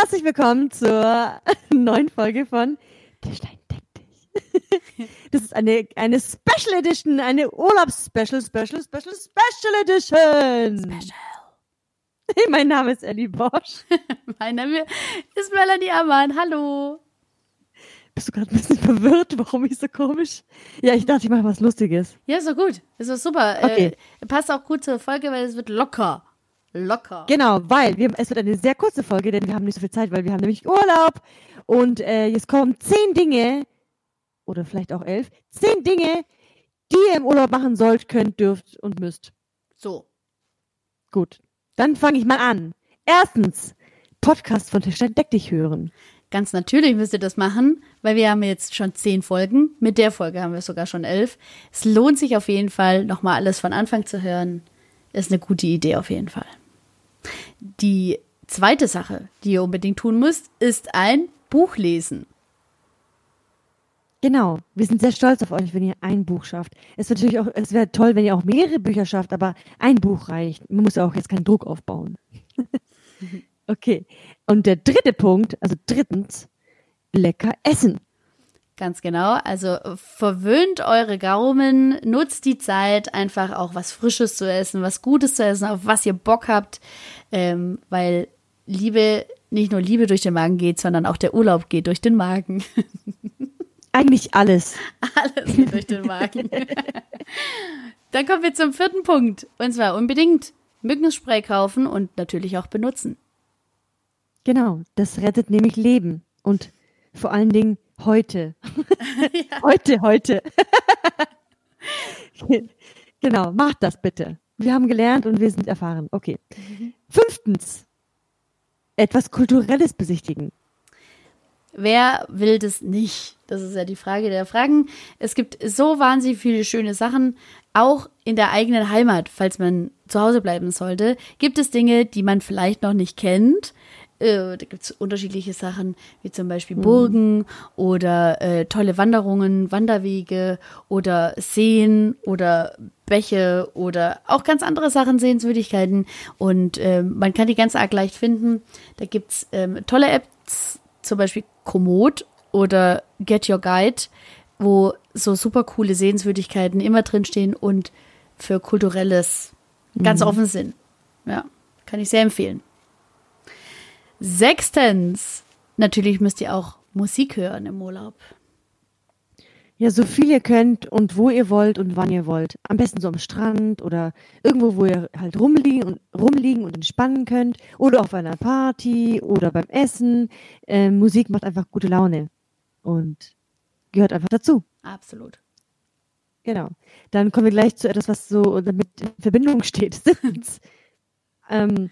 Herzlich willkommen zur neuen Folge von Tischlein deck dich. Das ist eine, eine Special Edition, eine Urlaubs-Special, Special, Special, Special Edition. Special. Mein Name ist Ellie Bosch. mein Name ist Melanie Ammann. Hallo. Bist du gerade ein bisschen verwirrt, warum ich so komisch? Ja, ich dachte, ich mache was Lustiges. Ja, ist doch gut. Ist doch super. Okay. Äh, passt auch gut zur Folge, weil es wird locker. Locker. Genau, weil wir, es wird eine sehr kurze Folge, denn wir haben nicht so viel Zeit, weil wir haben nämlich Urlaub. Und äh, jetzt kommen zehn Dinge, oder vielleicht auch elf, zehn Dinge, die ihr im Urlaub machen sollt, könnt, dürft und müsst. So. Gut, dann fange ich mal an. Erstens, Podcast von Tischlein Deck dich hören. Ganz natürlich müsst ihr das machen, weil wir haben jetzt schon zehn Folgen. Mit der Folge haben wir sogar schon elf. Es lohnt sich auf jeden Fall, nochmal alles von Anfang zu hören. Ist eine gute Idee auf jeden Fall. Die zweite Sache, die ihr unbedingt tun müsst, ist ein Buch lesen. Genau, wir sind sehr stolz auf euch, wenn ihr ein Buch schafft. Es wäre natürlich auch, es wäre toll, wenn ihr auch mehrere Bücher schafft, aber ein Buch reicht. Man muss ja auch jetzt keinen Druck aufbauen. okay. Und der dritte Punkt, also drittens, lecker essen. Ganz genau. Also verwöhnt eure Gaumen, nutzt die Zeit, einfach auch was Frisches zu essen, was Gutes zu essen, auf was ihr Bock habt, ähm, weil Liebe, nicht nur Liebe durch den Magen geht, sondern auch der Urlaub geht durch den Magen. Eigentlich alles. Alles geht durch den Magen. Dann kommen wir zum vierten Punkt. Und zwar unbedingt Mückenspray kaufen und natürlich auch benutzen. Genau, das rettet nämlich Leben. Und vor allen Dingen heute. Heute, heute. genau, macht das bitte. Wir haben gelernt und wir sind erfahren. Okay. Fünftens, etwas Kulturelles besichtigen. Wer will das nicht? Das ist ja die Frage der Fragen. Es gibt so wahnsinnig viele schöne Sachen, auch in der eigenen Heimat, falls man zu Hause bleiben sollte, gibt es Dinge, die man vielleicht noch nicht kennt. Äh, da gibt es unterschiedliche Sachen, wie zum Beispiel Burgen oder äh, tolle Wanderungen, Wanderwege oder Seen oder Bäche oder auch ganz andere Sachen, Sehenswürdigkeiten. Und äh, man kann die ganz arg leicht finden. Da gibt es ähm, tolle Apps, zum Beispiel Komoot oder Get Your Guide, wo so super coole Sehenswürdigkeiten immer drinstehen und für Kulturelles ganz offen sind. Ja, kann ich sehr empfehlen. Sechstens, natürlich müsst ihr auch Musik hören im Urlaub. Ja, so viel ihr könnt und wo ihr wollt und wann ihr wollt. Am besten so am Strand oder irgendwo, wo ihr halt rumliegen und rumliegen und entspannen könnt. Oder auf einer Party oder beim Essen. Ähm, Musik macht einfach gute Laune und gehört einfach dazu. Absolut. Genau. Dann kommen wir gleich zu etwas, was so damit in Verbindung steht. Ähm, äh,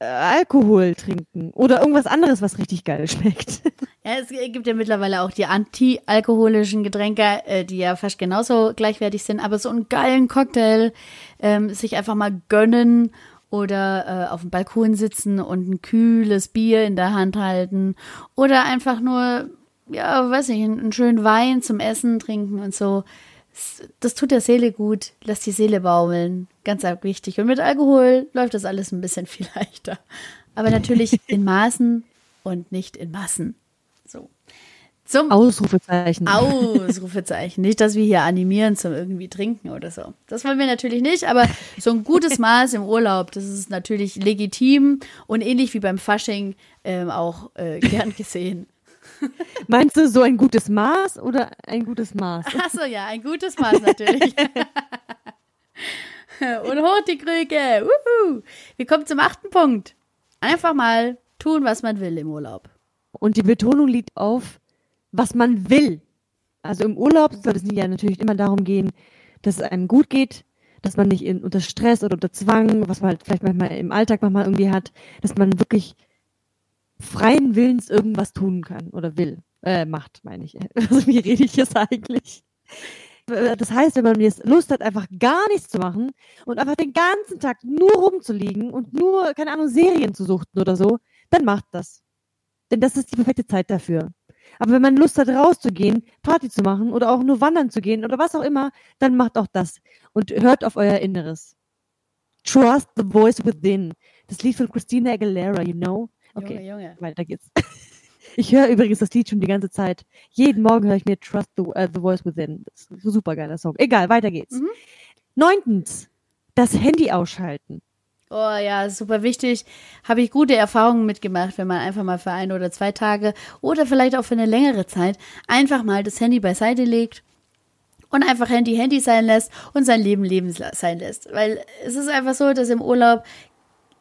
Alkohol trinken oder irgendwas anderes, was richtig geil schmeckt. Ja, es gibt ja mittlerweile auch die anti-alkoholischen Getränke, äh, die ja fast genauso gleichwertig sind, aber so einen geilen Cocktail ähm, sich einfach mal gönnen oder äh, auf dem Balkon sitzen und ein kühles Bier in der Hand halten oder einfach nur, ja, weiß nicht, einen, schönen Wein zum Essen trinken und so. Das, das tut der Seele gut, lässt die Seele baumeln. Ganz wichtig. Und mit Alkohol läuft das alles ein bisschen viel leichter. Aber natürlich in Maßen und nicht in Massen. So. Zum Ausrufezeichen. Ausrufezeichen. Nicht, dass wir hier animieren zum irgendwie trinken oder so. Das wollen wir natürlich nicht, aber so ein gutes Maß im Urlaub, das ist natürlich legitim und ähnlich wie beim Fasching ähm, auch äh, gern gesehen. Meinst du so ein gutes Maß oder ein gutes Maß? Achso, ja, ein gutes Maß natürlich. und hoch die Krüge. Wuhu. Wir kommen zum achten Punkt. Einfach mal tun, was man will im Urlaub. Und die Betonung liegt auf, was man will. Also im Urlaub soll es ja natürlich immer darum gehen, dass es einem gut geht, dass man nicht in, unter Stress oder unter Zwang, was man halt vielleicht manchmal im Alltag manchmal irgendwie hat, dass man wirklich freien Willens irgendwas tun kann oder will. Äh, macht, meine ich. Also wie rede ich jetzt eigentlich? Das heißt, wenn man jetzt Lust hat, einfach gar nichts zu machen und einfach den ganzen Tag nur rumzuliegen und nur, keine Ahnung, Serien zu suchten oder so, dann macht das. Denn das ist die perfekte Zeit dafür. Aber wenn man Lust hat, rauszugehen, Party zu machen oder auch nur wandern zu gehen oder was auch immer, dann macht auch das. Und hört auf euer Inneres. Trust the voice within. Das Lied von Christina Aguilera, you know? Okay, Junge, Junge. weiter geht's. Ich höre übrigens das Lied schon die ganze Zeit. Jeden Morgen höre ich mir Trust the, äh, the Voice Within. Das ist ein super geiler Song. Egal, weiter geht's. Mhm. Neuntens, das Handy ausschalten. Oh ja, super wichtig. Habe ich gute Erfahrungen mitgemacht, wenn man einfach mal für ein oder zwei Tage oder vielleicht auch für eine längere Zeit einfach mal das Handy beiseite legt und einfach Handy Handy sein lässt und sein Leben Leben sein lässt. Weil es ist einfach so, dass im Urlaub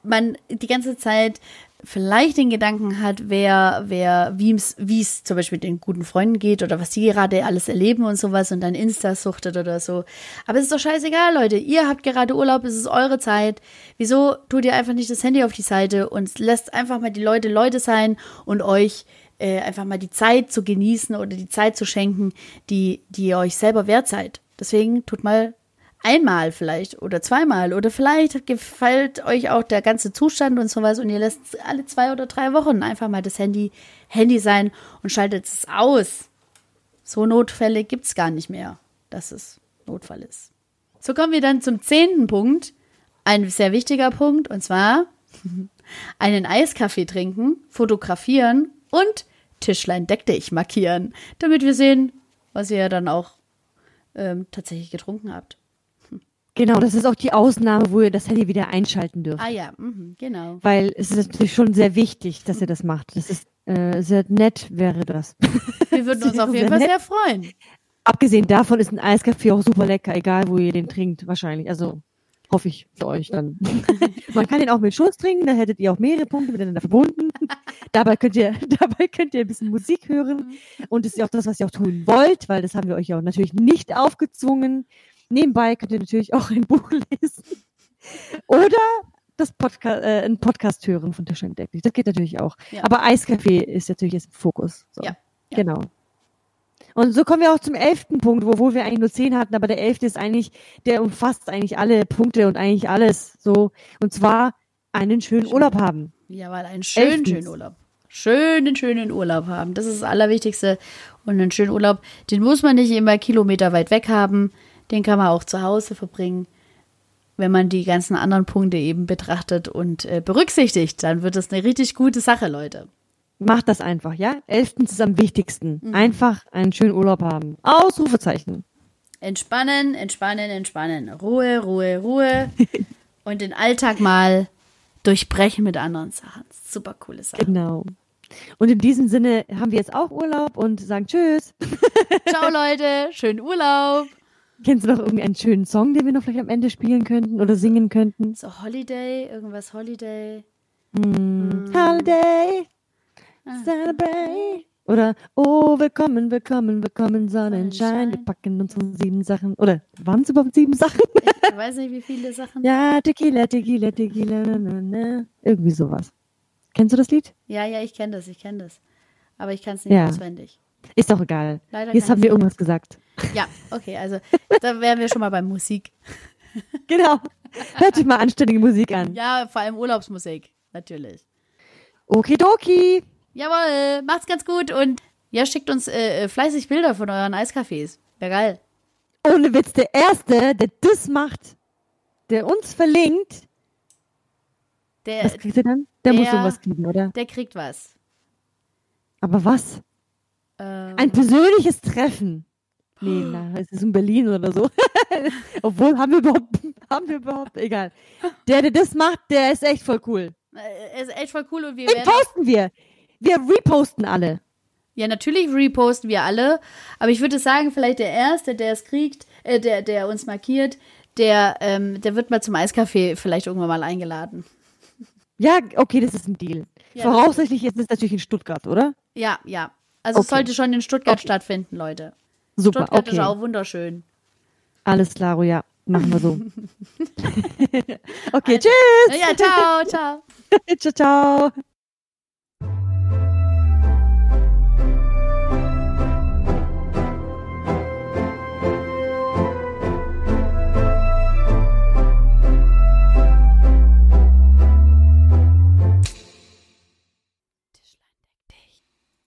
man die ganze Zeit vielleicht den Gedanken hat, wer, wer, wie es zum Beispiel den guten Freunden geht oder was die gerade alles erleben und sowas und dann Insta suchtet oder so. Aber es ist doch scheißegal, Leute. Ihr habt gerade Urlaub, es ist eure Zeit. Wieso tut ihr einfach nicht das Handy auf die Seite und lässt einfach mal die Leute Leute sein und euch äh, einfach mal die Zeit zu genießen oder die Zeit zu schenken, die, die ihr euch selber wert seid. Deswegen tut mal einmal vielleicht oder zweimal oder vielleicht gefällt euch auch der ganze Zustand und sowas und ihr lässt alle zwei oder drei Wochen einfach mal das Handy Handy sein und schaltet es aus. So Notfälle gibt es gar nicht mehr, dass es Notfall ist. So kommen wir dann zum zehnten Punkt. Ein sehr wichtiger Punkt und zwar einen Eiskaffee trinken, fotografieren und Tischlein deck dich markieren, damit wir sehen, was ihr dann auch ähm, tatsächlich getrunken habt. Genau, das ist auch die Ausnahme, wo ihr das Handy wieder einschalten dürft. Ah ja, mhm, genau. Weil es ist natürlich schon sehr wichtig, dass ihr das macht. Das ist äh, sehr nett, wäre das. Wir würden uns auf jeden Fall sehr freuen. Abgesehen davon ist ein Eiskaffee auch super lecker, egal wo ihr den trinkt, wahrscheinlich. Also hoffe ich für euch dann. Man kann den auch mit Schuss trinken, dann hättet ihr auch mehrere Punkte miteinander verbunden. dabei könnt ihr, dabei könnt ihr ein bisschen Musik hören. Und das ist ja auch das, was ihr auch tun wollt, weil das haben wir euch ja auch natürlich nicht aufgezwungen. Nebenbei könnt ihr natürlich auch ein Buch lesen. Oder das Podcast, äh, ein Podcast hören von Tisch entdeckt. Das geht natürlich auch. Ja. Aber Eiskaffee ist natürlich jetzt im Fokus. So. Ja, ja. Genau. Und so kommen wir auch zum elften Punkt, wo wir eigentlich nur zehn hatten, aber der elfte ist eigentlich, der umfasst eigentlich alle Punkte und eigentlich alles so. Und zwar einen schönen Schön. Urlaub haben. Ja, weil einen schönen, Elftens. schönen Urlaub. Schönen, schönen Urlaub haben. Das ist das Allerwichtigste. Und einen schönen Urlaub, den muss man nicht immer Kilometer weit weg haben. Den kann man auch zu Hause verbringen. Wenn man die ganzen anderen Punkte eben betrachtet und äh, berücksichtigt, dann wird das eine richtig gute Sache, Leute. Macht das einfach, ja? Elftens ist am wichtigsten. Mhm. Einfach einen schönen Urlaub haben. Ausrufezeichen. Entspannen, entspannen, entspannen. Ruhe, Ruhe, Ruhe. und den Alltag mal durchbrechen mit anderen Sachen. Super coole Sache. Genau. Und in diesem Sinne haben wir jetzt auch Urlaub und sagen Tschüss. Ciao, Leute. Schönen Urlaub. Kennst du noch irgendeinen schönen Song, den wir noch vielleicht am Ende spielen könnten oder singen könnten? So Holiday, irgendwas Holiday. Hm. Holiday, Ah. celebrate. Oder Oh, willkommen, willkommen, willkommen, Sonnenschein. Sonnenschein. Wir packen unsere sieben Sachen. Oder waren es überhaupt sieben Sachen? Ich weiß nicht, wie viele Sachen. ja, Tequila, Tequila, Tequila, na, na, na. Irgendwie sowas. Kennst du das Lied? Ja, ja, ich kenne das, ich kenne das. Aber ich kann es nicht Ja. auswendig. Ist doch egal. Leider Jetzt haben wir irgendwas gesagt. Ja, okay, also da wären wir schon mal bei Musik. Genau. Hört sich mal anständige Musik an. Ja, vor allem Urlaubsmusik, natürlich. Okidoki. Jawohl, macht's ganz gut und ja, schickt uns äh, äh, fleißig Bilder von euren Eiscafés. Wäre geil. Ohne Witz, der Erste, der das macht, der uns verlinkt, Der, was kriegt er dann? Der, muss der- sowas kriegen, oder? der kriegt was. Aber was? Ähm, Ein persönliches Treffen. Nee, na, es ist in Berlin oder so. Obwohl, haben wir überhaupt, haben wir überhaupt, egal. Der, der das macht, der ist echt voll cool. äh, ist echt voll cool und wir Den posten wir. Wir reposten alle. Ja, natürlich reposten wir alle, aber ich würde sagen, vielleicht der Erste, der es kriegt, äh, der, der uns markiert, der, ähm, der wird mal zum Eiscafé vielleicht irgendwann mal eingeladen. Ja, okay, das ist ein Deal. Ja, Voraussichtlich ist es natürlich in Stuttgart, oder? Ja, ja. Also es Okay. sollte schon in Stuttgart Okay. stattfinden, Leute. Super, Stuttgart ist okay. auch wunderschön. Alles klar, ja. Machen wir so. okay, tschüss. Ja, ciao, ciao. ciao, ciao.